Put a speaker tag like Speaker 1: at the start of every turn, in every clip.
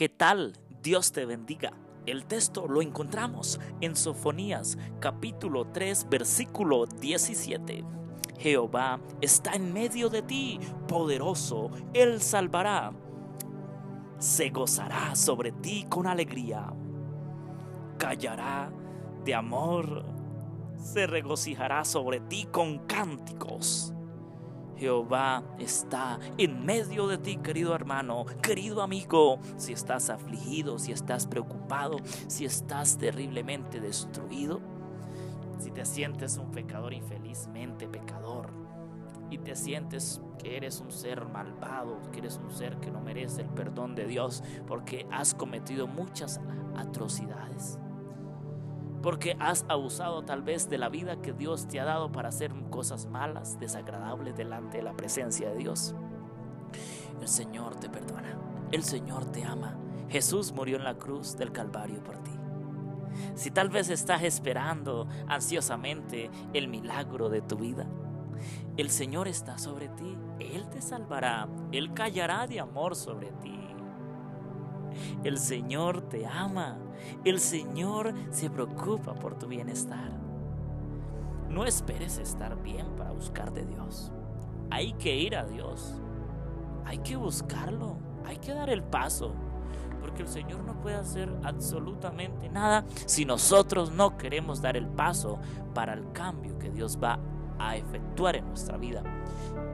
Speaker 1: ¿Qué tal? Dios te bendiga. El texto lo encontramos en Sofonías capítulo 3 versículo 17. Jehová está en medio de ti, poderoso, Él salvará. Se gozará sobre ti con alegría. Callará de amor. Se regocijará sobre ti con cánticos. Jehová está en medio de ti, querido hermano, querido amigo. Si estás afligido, si estás preocupado, si estás terriblemente destruido, si te sientes un pecador infelizmente pecador y te sientes que eres un ser malvado, que eres un ser que no merece el perdón de Dios porque has cometido muchas atrocidades porque has abusado tal vez de la vida que Dios te ha dado para hacer cosas malas, desagradables delante de la presencia de Dios. El Señor te perdona, el Señor te ama. Jesús murió en la cruz del Calvario por ti. Si tal vez estás esperando ansiosamente el milagro de tu vida, el Señor está sobre ti, Él te salvará, Él callará de amor sobre ti. El Señor te ama. El Señor se preocupa por tu bienestar. No esperes estar bien para buscar de Dios. Hay que ir a Dios. Hay que buscarlo. Hay que dar el paso. Porque el Señor no puede hacer absolutamente nada si nosotros no queremos dar el paso para el cambio que Dios va a efectuar en nuestra vida.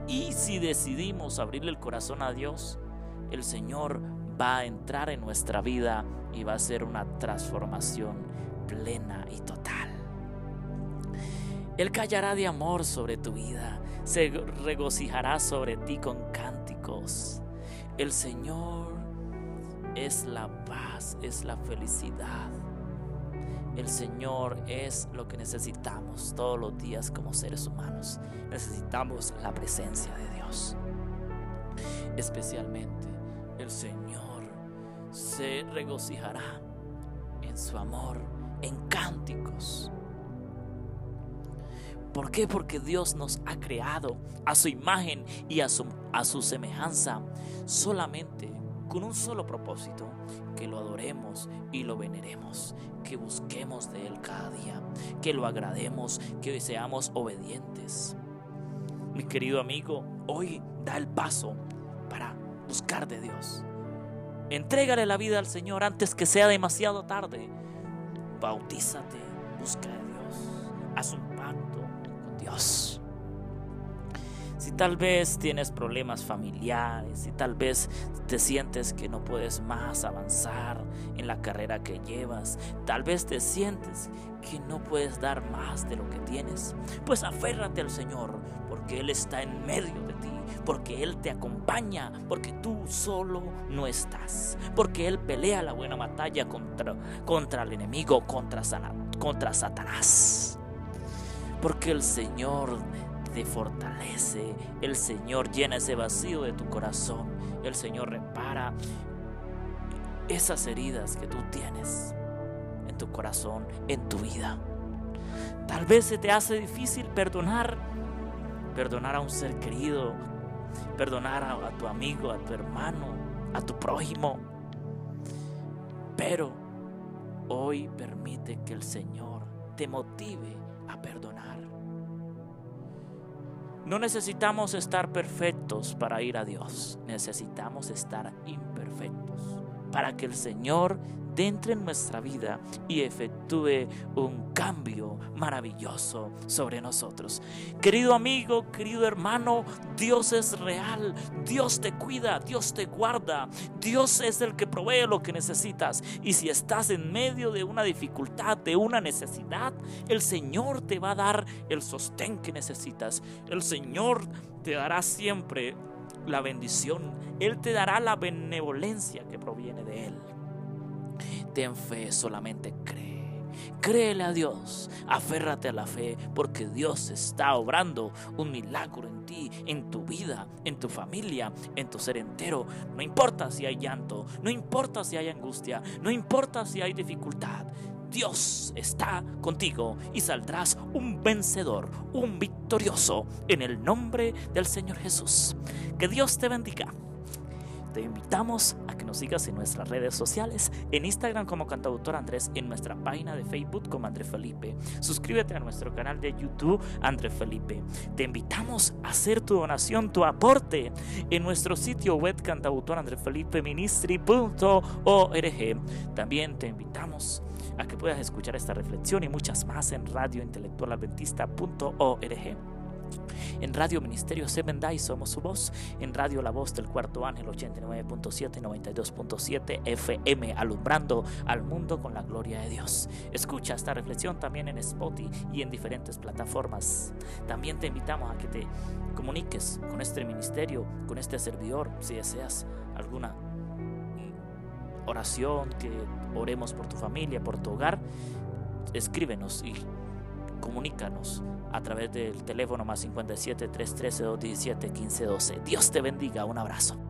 Speaker 1: Y si decidimos abrirle el corazón a Dios, el Señor va a entrar en nuestra vida y va a ser una transformación plena y total. Él callará de amor sobre tu vida, se regocijará sobre ti con cánticos. El Señor es la paz, es la felicidad. El Señor es lo que necesitamos todos los días como seres humanos. Necesitamos la presencia de Dios. Especialmente el Señor se regocijará en su amor, en cánticos. ¿Por qué? Porque Dios nos ha creado a su imagen y a su, a su semejanza solamente con un solo propósito, que lo adoremos y lo veneremos, que busquemos de Él cada día, que lo agrademos, que seamos obedientes. Mi querido amigo, hoy da el paso para buscar de Dios. Entrégale la vida al Señor antes que sea demasiado tarde. Bautízate, busca de Dios, haz un pacto con Dios. Si tal vez tienes problemas familiares, si tal vez te sientes que no puedes más avanzar en la carrera que llevas, tal vez te sientes que no puedes dar más de lo que tienes, pues aférrate al Señor, porque Él está en medio de ti, porque Él te acompaña, porque tú solo no estás, porque Él pelea la buena batalla contra, contra el enemigo, contra, contra Satanás, porque el Señor te fortalece, el Señor llena ese vacío de tu corazón, el Señor repara esas heridas que tú tienes en tu corazón, en tu vida. Tal vez se te hace difícil perdonar, perdonar a un ser querido, perdonar a, tu amigo, a tu hermano, a tu prójimo. Pero hoy permite que el Señor te motive a perdonar. No necesitamos estar perfectos para ir a Dios. Necesitamos estar imperfectos para que el Señor entre en nuestra vida y efectúe un cambio maravilloso sobre nosotros. Querido amigo, querido hermano, Dios es real, Dios te cuida, Dios te guarda, Dios es el que provee lo que necesitas. Y si estás en medio de una dificultad, de una necesidad, el Señor te va a dar el sostén que necesitas. El Señor te dará siempre la bendición. Él te dará la benevolencia que proviene de Él. Ten fe, solamente cree. Créele a Dios, aférrate a la fe, porque Dios está obrando un milagro en ti, en tu vida, en tu familia, en tu ser entero. No importa si hay llanto, no importa si hay angustia, no importa si hay dificultad. Dios está contigo y saldrás un vencedor, un victorioso en el nombre del Señor Jesús. Que Dios te bendiga Te invitamos a que nos sigas en nuestras redes sociales, en Instagram como cantautor Andrés, en nuestra página de Facebook como André Felipe. Suscríbete a nuestro canal de YouTube André Felipe. Te invitamos a hacer tu donación, tu aporte en nuestro sitio web cantautorandrefelipministry.org. También te invitamos a que puedas escuchar esta reflexión y muchas más en radiointelectualadventista.org. En Radio Ministerio Semendai somos su voz. En Radio La Voz del Cuarto Ángel 89.7 y 92.7 FM, alumbrando al mundo con la gloria de Dios. Escucha esta reflexión también en Spotify y en diferentes plataformas. También te invitamos a que te comuniques con este ministerio, con este servidor, si deseas alguna oración, que oremos por tu familia, por tu hogar, escríbenos y comunícanos a través del teléfono más 57 313 217 1512. Dios te bendiga, un abrazo.